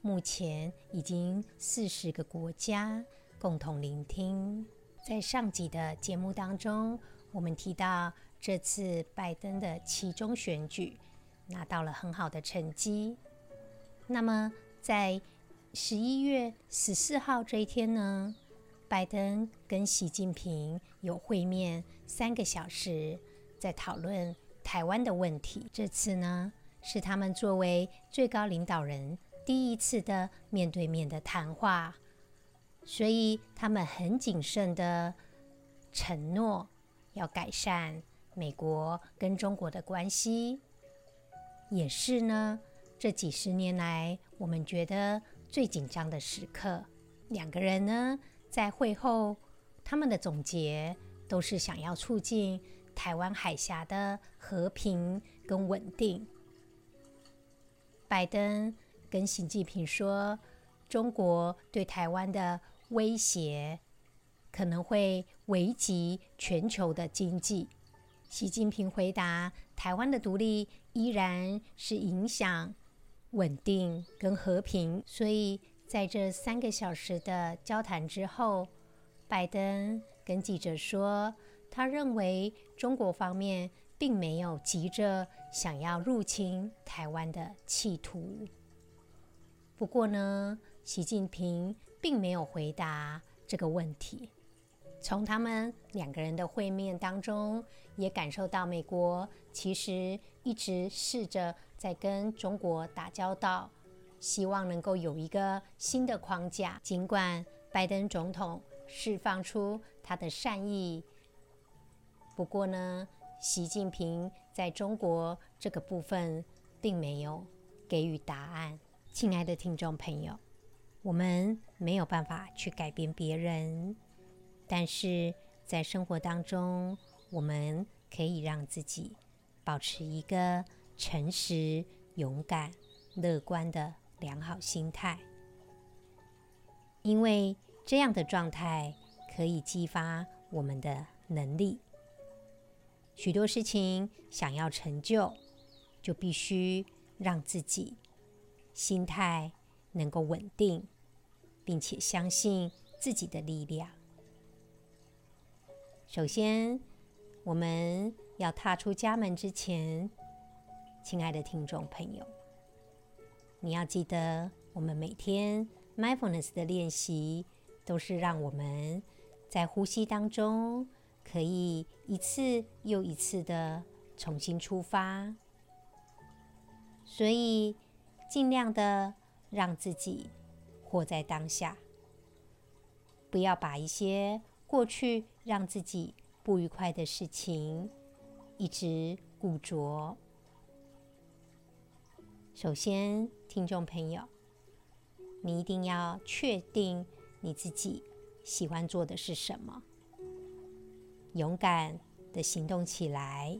目前已经四十个国家共同聆听。在上集的节目当中，我们提到这次拜登的期中选举拿到了很好的成绩。那么在十一月十四号这一天呢，拜登跟习近平有会面三个小时，在讨论。台湾的问题，这次呢是他们作为最高领导人第一次的面对面的谈话，所以他们很谨慎的承诺要改善美国跟中国的关系，也是呢这几十年来我们觉得最紧张的时刻。两个人呢在会后，他们的总结都是想要促进。台湾海峡的和平跟稳定。拜登跟习近平说，中国对台湾的威胁可能会危及全球的经济。习近平回答，台湾的独立依然是影响稳定跟和平。所以在这三个小时的交谈之后，拜登跟记者说。他认为中国方面并没有急着想要入侵台湾的企图。不过呢，习近平并没有回答这个问题。从他们两个人的会面当中，也感受到美国其实一直试着在跟中国打交道，希望能够有一个新的框架。尽管拜登总统释放出他的善意。不过呢，习近平在中国这个部分并没有给予答案。亲爱的听众朋友，我们没有办法去改变别人，但是在生活当中，我们可以让自己保持一个诚实、勇敢、乐观的良好心态，因为这样的状态可以激发我们的能力。许多事情想要成就，就必须让自己心态能够稳定，并且相信自己的力量。首先，我们要踏出家门之前，亲爱的听众朋友，你要记得，我们每天 mindfulness 的练习都是让我们在呼吸当中。可以一次又一次的重新出发，所以尽量的让自己活在当下，不要把一些过去让自己不愉快的事情一直固着。首先，听众朋友，你一定要确定你自己喜欢做的是什么。勇敢的行动起来，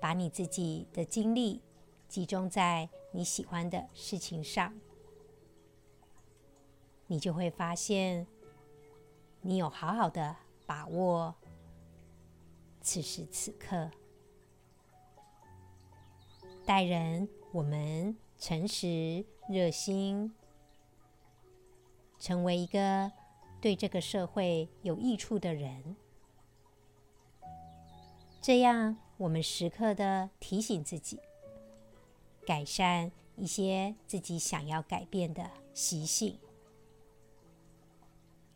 把你自己的精力集中在你喜欢的事情上，你就会发现，你有好好的把握此时此刻。待人，我们诚实、热心，成为一个对这个社会有益处的人。这样，我们时刻的提醒自己，改善一些自己想要改变的习性，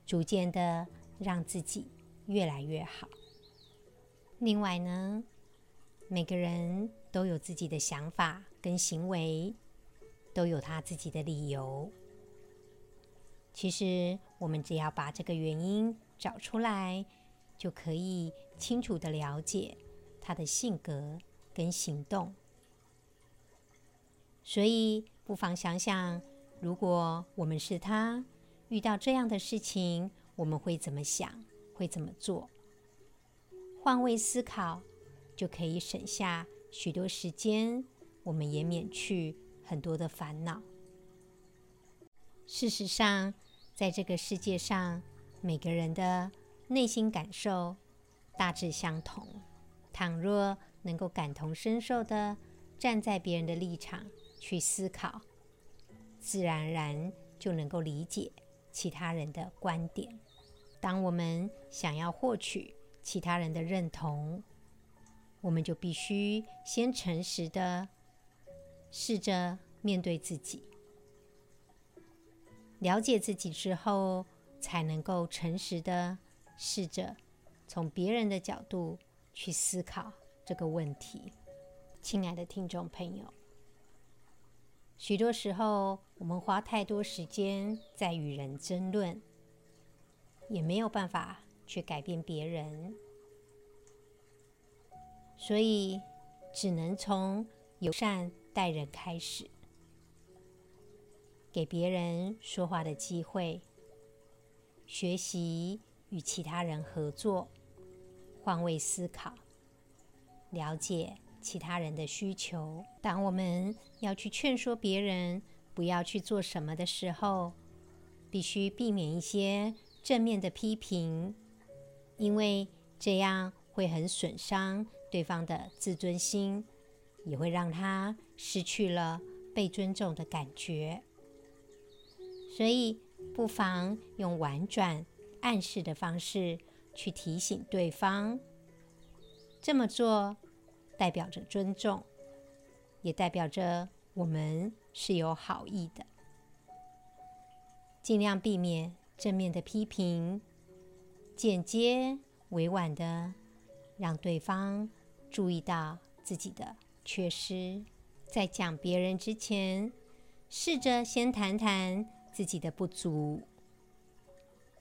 逐渐的让自己越来越好。另外呢，每个人都有自己的想法跟行为，都有他自己的理由。其实，我们只要把这个原因找出来，就可以清楚的了解他的性格跟行动，所以不妨想想，如果我们是他，遇到这样的事情，我们会怎么想？会怎么做？换位思考，就可以省下许多时间，我们也免去很多的烦恼。事实上，在这个世界上，每个人的内心感受大致相同。倘若能够感同身受地站在别人的立场去思考，自然而然就能够理解其他人的观点。当我们想要获取其他人的认同，我们就必须先诚实的试着面对自己，了解自己之后，才能够诚实的试着从别人的角度去思考这个问题。亲爱的听众朋友，许多时候我们花太多时间在与人争论，也没有办法去改变别人。所以，只能从友善待人开始，给别人说话的机会，学习与其他人合作，换位思考，了解其他人的需求。当我们要去劝说别人不要去做什么的时候，必须避免一些正面的批评，因为这样会很损伤。对方的自尊心也会让他失去了被尊重的感觉，所以不妨用婉转暗示的方式去提醒对方。这么做代表着尊重，也代表着我们是有好意的。尽量避免正面的批评，间接委婉的让对方。注意到自己的缺失，在讲别人之前，试着先谈谈自己的不足，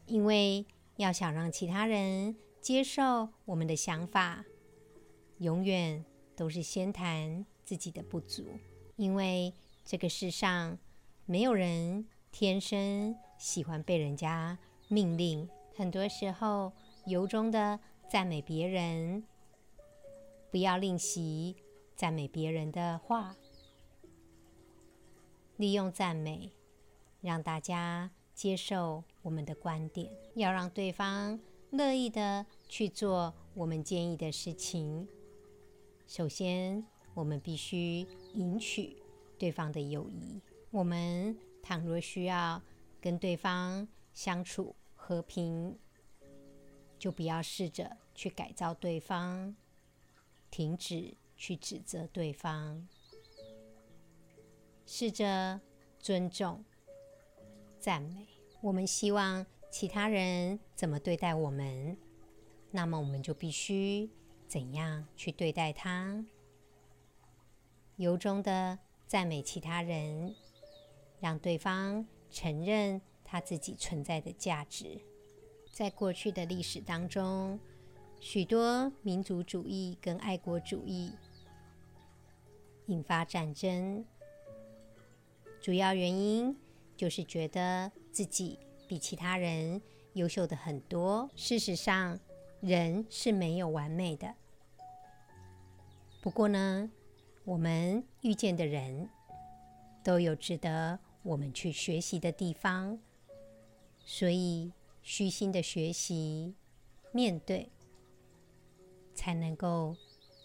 因为要想让其他人接受我们的想法，永远都是先谈自己的不足。因为这个世上没有人天生喜欢被人家命令，很多时候由衷的赞美别人。不要吝惜赞美别人的话，利用赞美让大家接受我们的观点，要让对方乐意的去做我们建议的事情。首先，我们必须赢取对方的友谊。我们倘若需要跟对方相处和平，就不要试着去改造对方。停止去指责对方，试着尊重、赞美。我们希望其他人怎么对待我们，那么我们就必须怎样去对待他。由衷的赞美其他人，让对方承认他自己存在的价值。在过去的历史当中，许多民族主义跟爱国主义引发战争，主要原因就是觉得自己比其他人优秀的很多。事实上，人是没有完美的。不过呢，我们遇见的人都有值得我们去学习的地方，所以虚心的学习，面对。才能够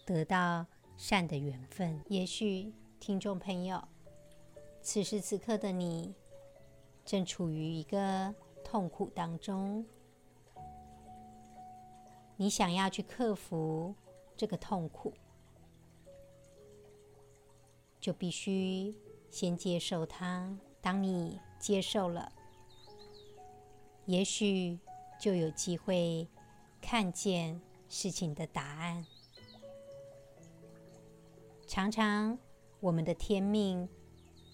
得到善的缘分。也许听众朋友，此时此刻的你正处于一个痛苦当中，你想要去克服这个痛苦，就必须先接受它。当你接受了，也许就有机会看见。事情的答案，常常我们的天命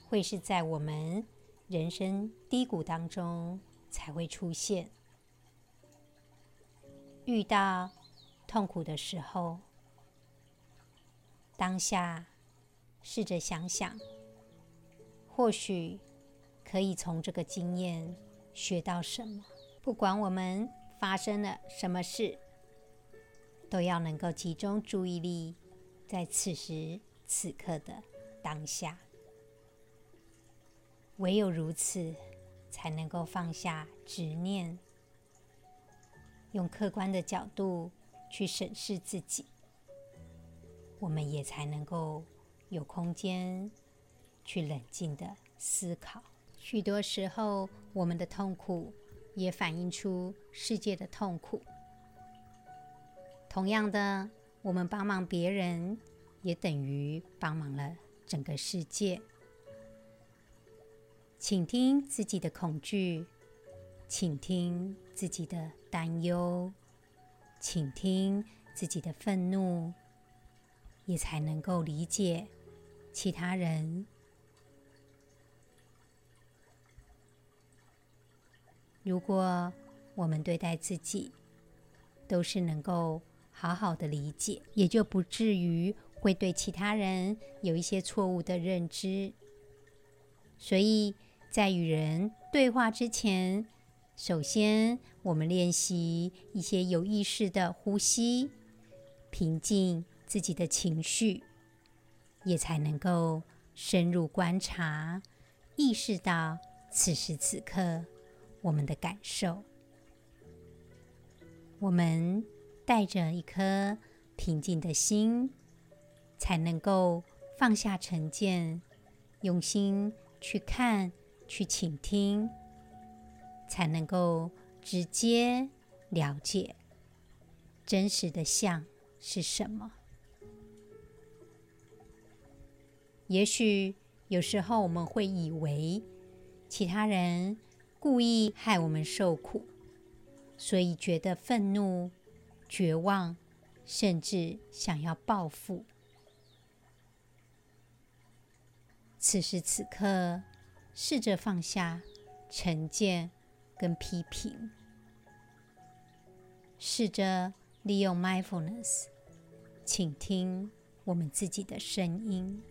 会是在我们人生低谷当中才会出现。遇到痛苦的时候，当下试着想想，或许可以从这个经验学到什么？不管我们发生了什么事，都要能够集中注意力在此时此刻的当下。唯有如此，才能够放下执念，用客观的角度去审视自己。我们也才能够有空间去冷静地思考。许多时候，我们的痛苦也反映出世界的痛苦。同样的，我们帮忙别人，也等于帮忙了整个世界。请听自己的恐惧，请听自己的担忧，倾听自己的愤怒，也才能够理解其他人。如果我们对待自己，都是能够。好好的理解，也就不至于会对其他人有一些错误的认知。所以在与人对话之前，首先我们练习一些有意识的呼吸，平静自己的情绪，也才能够深入观察，意识到此时此刻我们的感受。我们。带着一颗平静的心，才能够放下成见，用心去看、去倾听，才能够直接了解真实的相是什么。也许有时候我们会以为其他人故意害我们受苦，所以觉得愤怒。绝望，甚至想要报复。此时此刻，试着放下成见跟批评，试着利用 mindfulness，倾听我们自己的声音。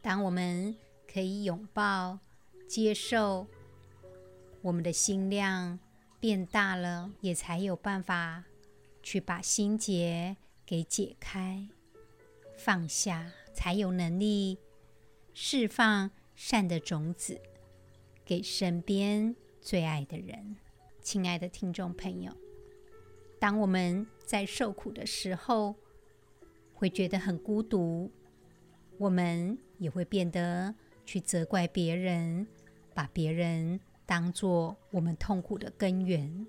当我们可以拥抱、接受，我们的心量变大了，也才有办法。去把心结给解开，放下，才有能力释放善的种子给身边最爱的人。亲爱的听众朋友，当我们在受苦的时候，会觉得很孤独，我们也会变得去责怪别人，把别人当作我们痛苦的根源。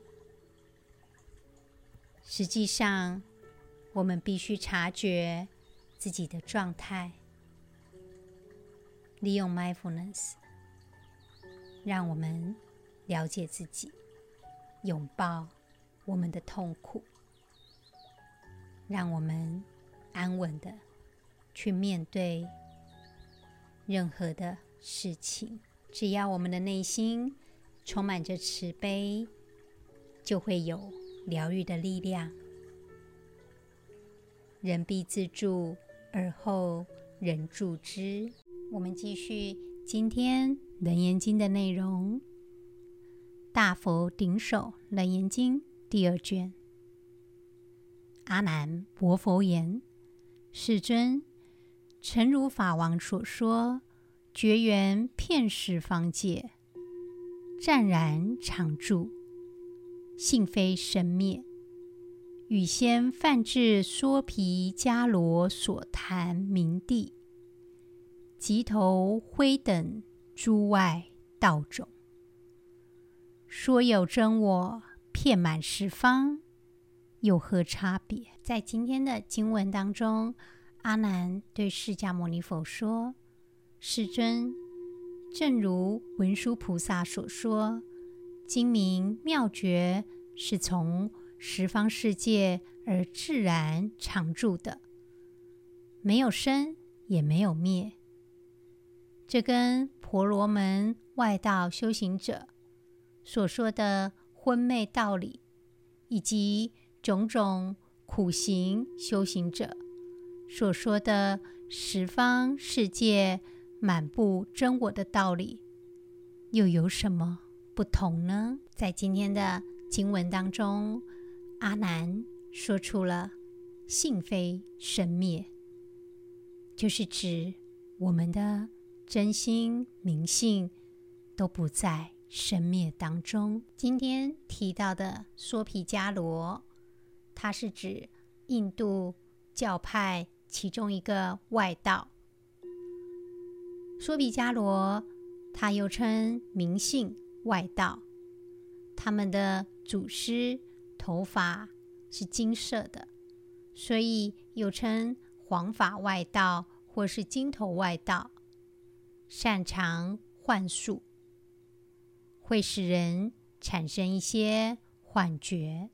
实际上，我们必须察觉自己的状态，利用 mindfulness，让我们了解自己，拥抱我们的痛苦，让我们安稳的去面对任何的事情。只要我们的内心充满着慈悲，就会有。疗愈的力量，人必自助，而后人助之。我们继续今天《楞严经》的内容，《大佛顶首楞严经》第二卷。阿难，薄佛言：“世尊，诚如法王所说，觉缘遍十方界，湛然常住。”性非生灭，与先梵志娑毗迦罗所谈明地，及头灰等诸外道种，说有真我遍满十方，有何差别？在今天的经文当中，阿难对释迦牟尼佛说：“世尊，正如文殊菩萨所说。”精明妙觉是从十方世界而自然常住的，没有生也没有灭。这跟婆罗门外道修行者所说的昏昧道理，以及种种苦行修行者所说的十方世界满布真我的道理，又有什么不同呢？在今天的经文当中，阿难说出了性非生灭，就是指我们的真心明性都不在生灭当中。今天提到的娑毗迦罗，它是指印度教派其中一个外道。娑毗迦罗，它又称明性外道，他们的祖师头发是金色的，所以又称黄发外道或是金头外道，擅长幻术，会使人产生一些幻觉。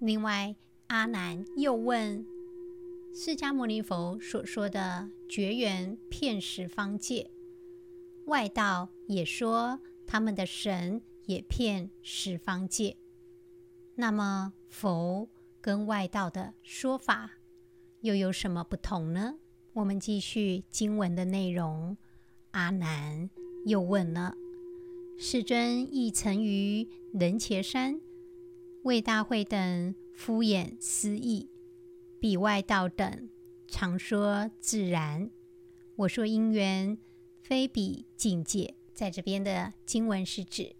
另外，阿难又问释迦牟尼佛所说的绝缘骗十方界，外道也说他们的神也骗十方界。那么佛跟外道的说法又有什么不同呢？我们继续经文的内容。阿难又问了：世尊亦曾于仁伽山为大会等敷演斯义。彼外道等常说自然，我说因缘非彼境界。在这边的经文是指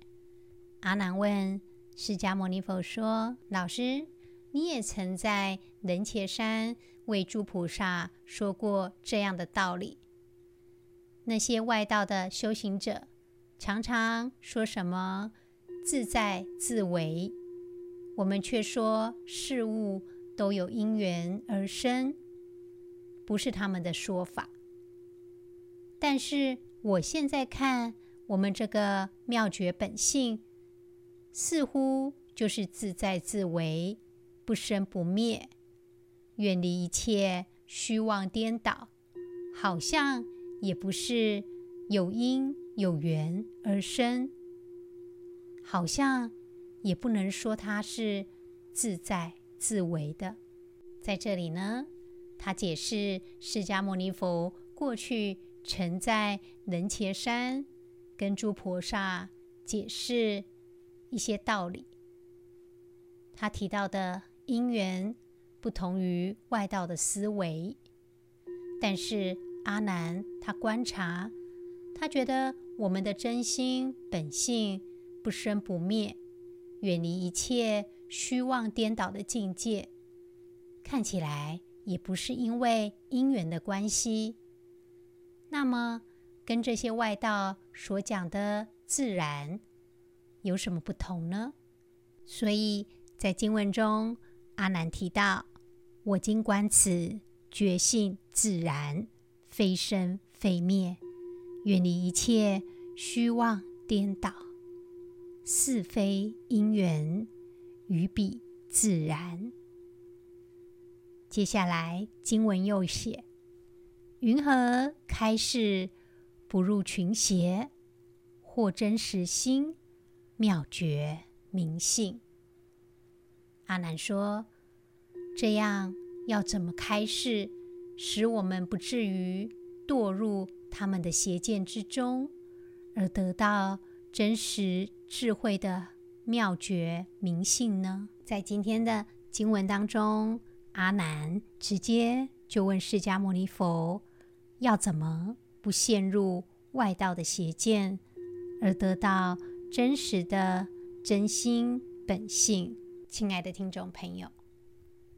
阿难问释迦牟尼佛说：“老师，你也曾在仁伽山为诸菩萨说过这样的道理。那些外道的修行者常常说什么自在自为，我们却说事物。”都有因缘而生，不是他们的说法。但是我现在看我们这个妙觉本性，似乎就是自在自为，不生不灭，远离一切虚妄颠倒，好像也不是有因有缘而生，好像也不能说它是自在。自为的，在这里呢，他解释释迦牟尼佛过去曾在仁伽山跟诸菩萨解释一些道理。他提到的因缘不同于外道的思维，但是阿难他观察，他觉得我们的真心本性不生不灭，远离一切。虚妄颠倒的境界，看起来也不是因为因缘的关系。那么，跟这些外道所讲的自然有什么不同呢？所以在经文中，阿难提到：“我今观此觉性自然，非生非灭，远离一切虚妄颠倒，是非因缘。”于彼自然。接下来经文又写：“云何开示不入群邪，获真实心，妙觉明性？”阿难说：“这样要怎么开示，使我们不至于堕入他们的邪见之中，而得到真实智慧的？”妙觉明性呢？在今天的经文当中，阿难直接就问释迦牟尼佛：要怎么不陷入外道的邪见，而得到真实的真心本性？亲爱的听众朋友，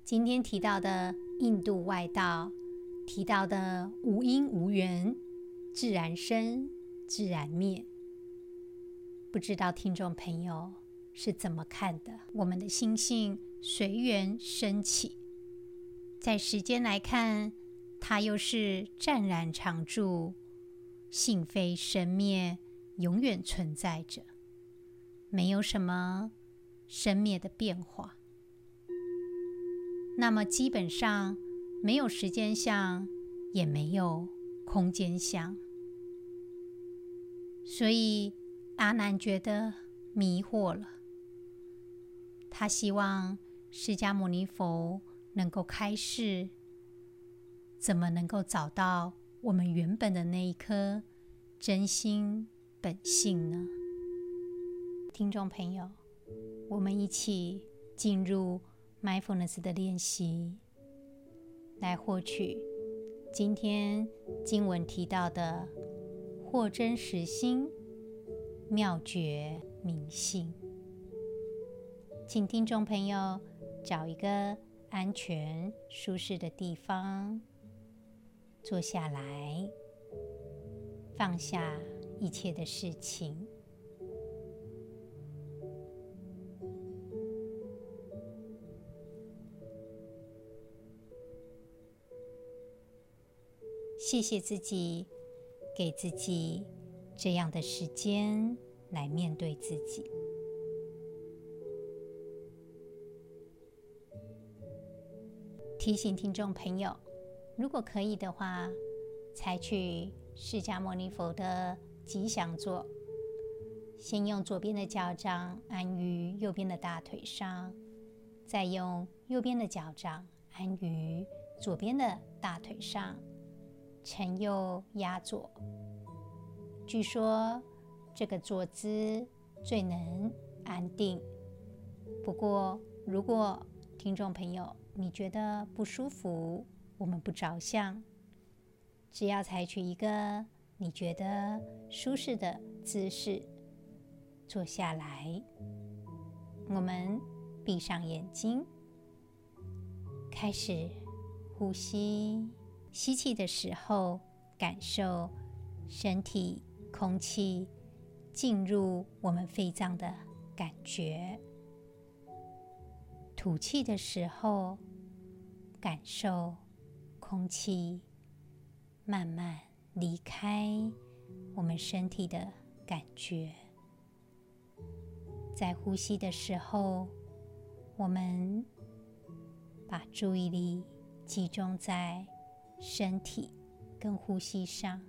今天提到的印度外道，提到的无因无缘，自然生，自然灭，不知道听众朋友，是怎么看的？我们的心性随缘生起，在时间来看，它又是湛然常住，性非生灭，永远存在着，没有什么生灭的变化。那么基本上没有时间相，也没有空间相，所以阿难觉得迷惑了。他希望释迦牟尼佛能够开示，怎么能够找到我们原本的那一颗真心本性呢？听众朋友，我们一起进入 Mindfulness 的练习，来获取今天经文提到的获真实心妙觉明性。请听众朋友找一个安全舒适的地方坐下来，放下一切的事情。谢谢自己，给自己这样的时间来面对自己。提醒听众朋友，如果可以的话，采取释迦牟尼佛的吉祥坐，先用左边的脚掌安于右边的大腿上，再用右边的脚掌安于左边的大腿上，承右压左。据说这个坐姿最能安定。不过，如果听众朋友，你觉得不舒服，我们不着相，只要采取一个你觉得舒适的姿势，坐下来。我们闭上眼睛，开始呼吸。吸气的时候，感受身体空气进入我们肺脏的感觉。吐气的时候，感受空气慢慢离开我们身体的感觉。在呼吸的时候，我们把注意力集中在身体跟呼吸上，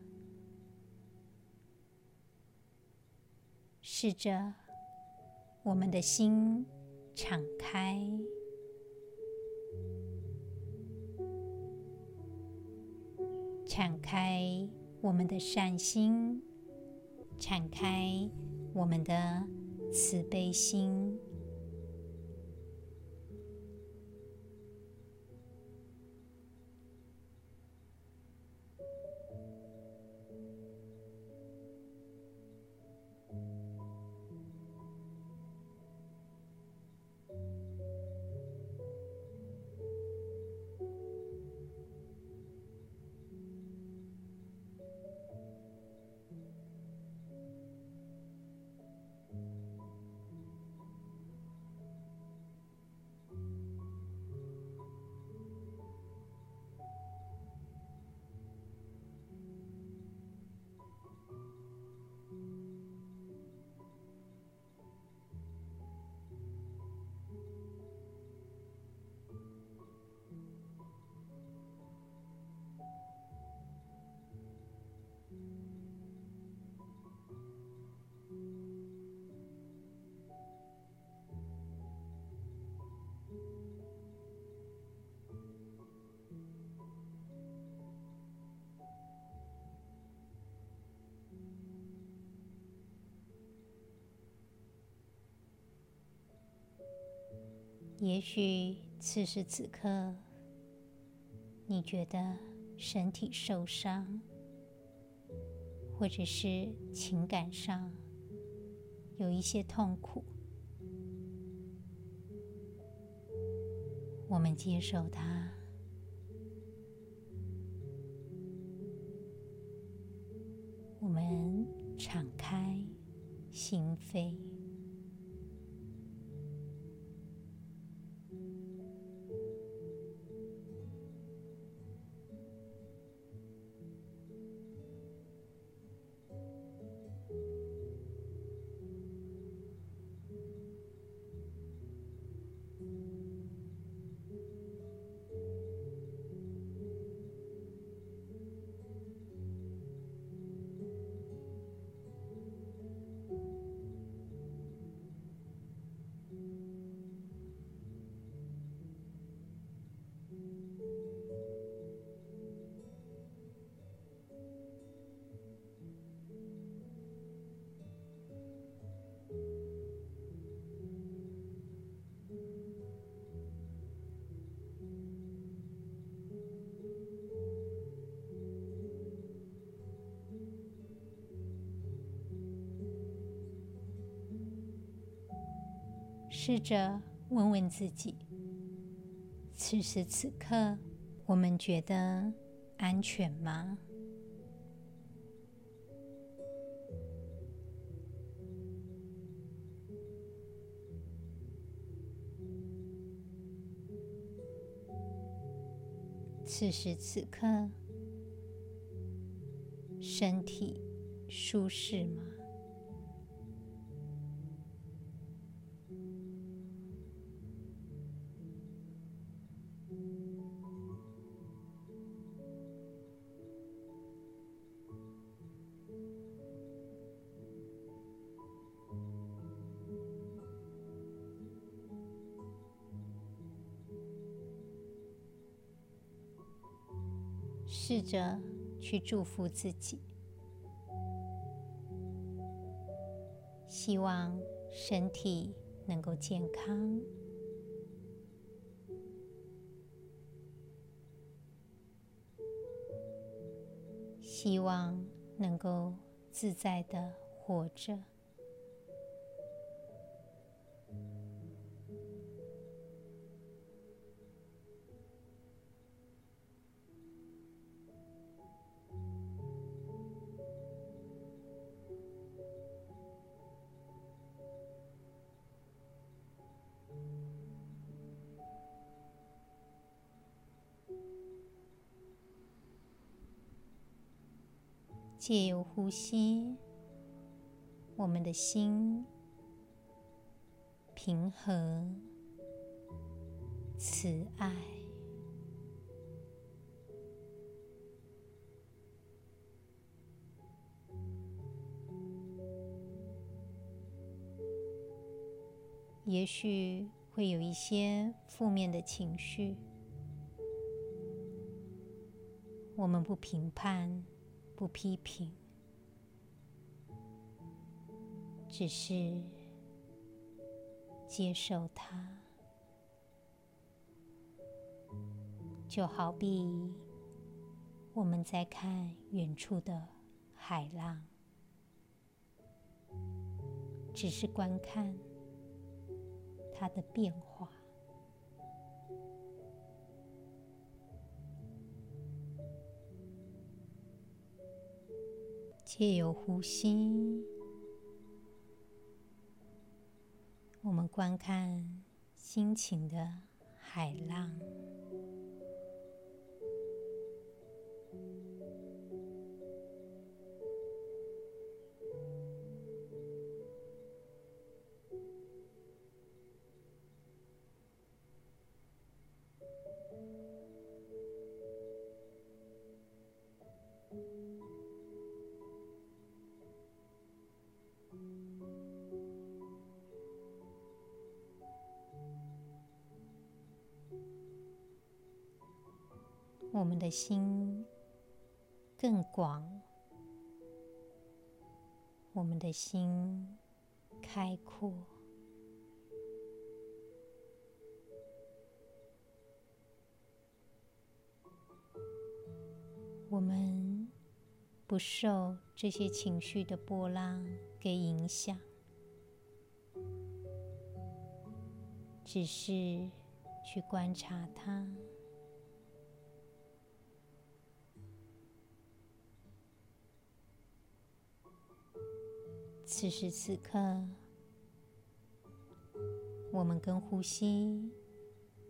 试着我们的心。敞开，敞开我们的善心，敞开我们的慈悲心。也许此时此刻，你觉得身体受伤，或者是情感上有一些痛苦，我们接受它，我们敞开心扉。试着问问自己：此时此刻，我们觉得安全吗？此时此刻，身体舒适吗？着去祝福自己，希望身体能够健康，希望能够自在的活着。借由呼吸，我们的心平和、慈爱。也许会有一些负面的情绪，我们不评判。不批评，只是接受它，就好比我们在看远处的海浪，只是观看它的变化。借由呼吸，我们观看心情的海浪。我们的心更广，我们的心开阔，我们不受这些情绪的波浪给影响，只是去观察它。此时此刻，我们跟呼吸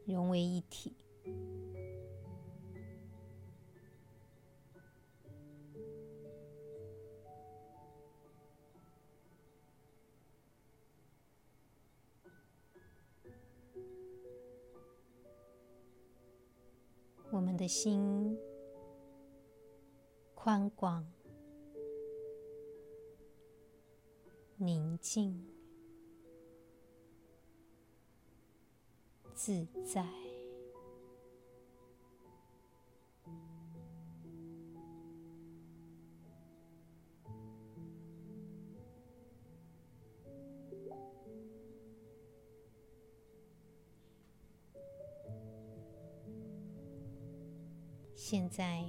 融为一体。我们的心宽广。宁静、自在。现在，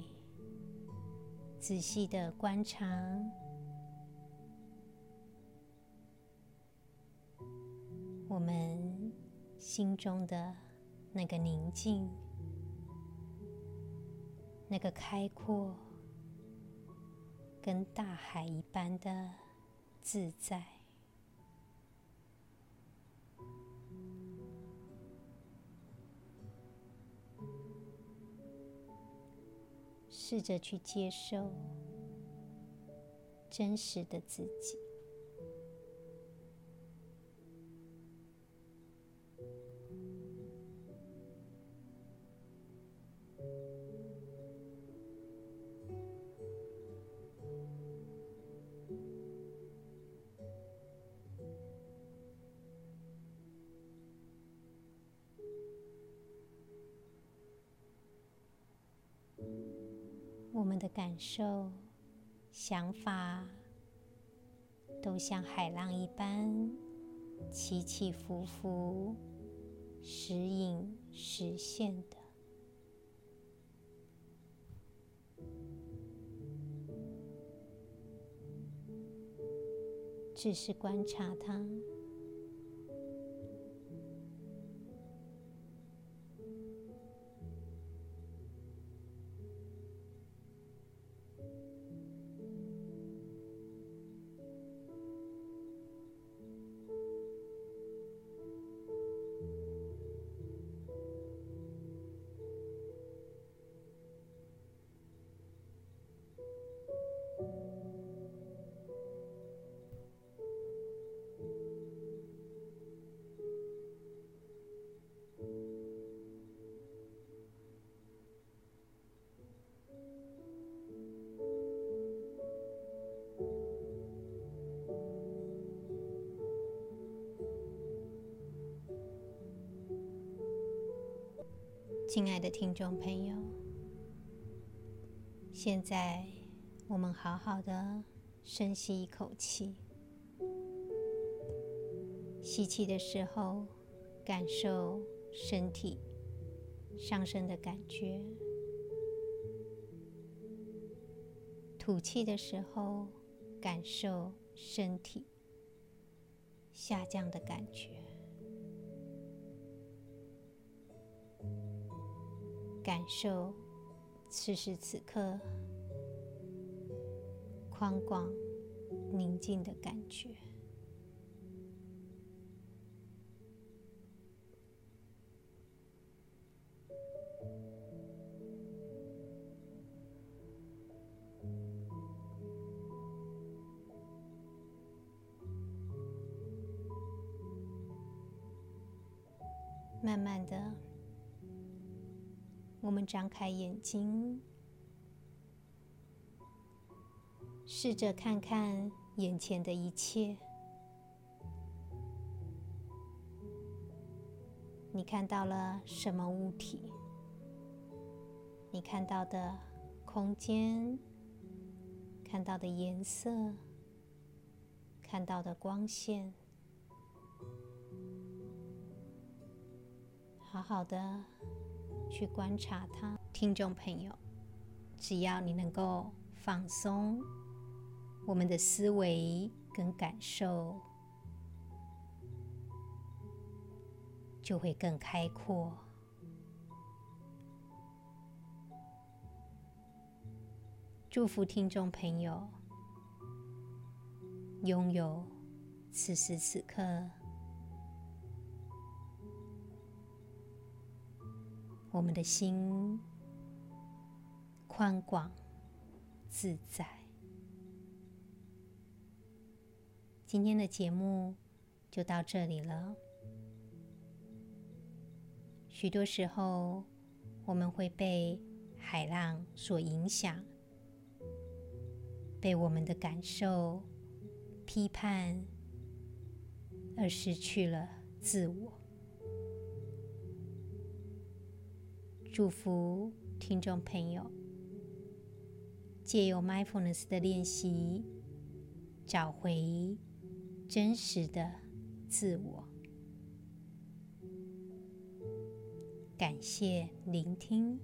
仔细的观察。心中的那个宁静，那个开阔，跟大海一般的自在。试着去接受真实的自己。我们的感受、想法，都像海浪一般起起伏伏、时隐时现的。只是观察它。亲爱的听众朋友，现在我们好好的深吸一口气。吸气的时候，感受身体上升的感觉；吐气的时候，感受身体下降的感觉。感受此时此刻宽广宁静的感觉，我们张开眼睛，试着看看眼前的一切。你看到了什么物体？你看到的空间，看到的颜色，看到的光线，好好的。去观察它，听众朋友，只要你能够放松我们的思维跟感受，就会更开阔。祝福听众朋友拥有此时此刻。我们的心宽广自在。今天的节目就到这里了。许多时候，我们会被海浪所影响，被我们的感受批判，而失去了自我。祝福听众朋友，借由 mindfulness 的练习，找回真实的自我。感谢聆听。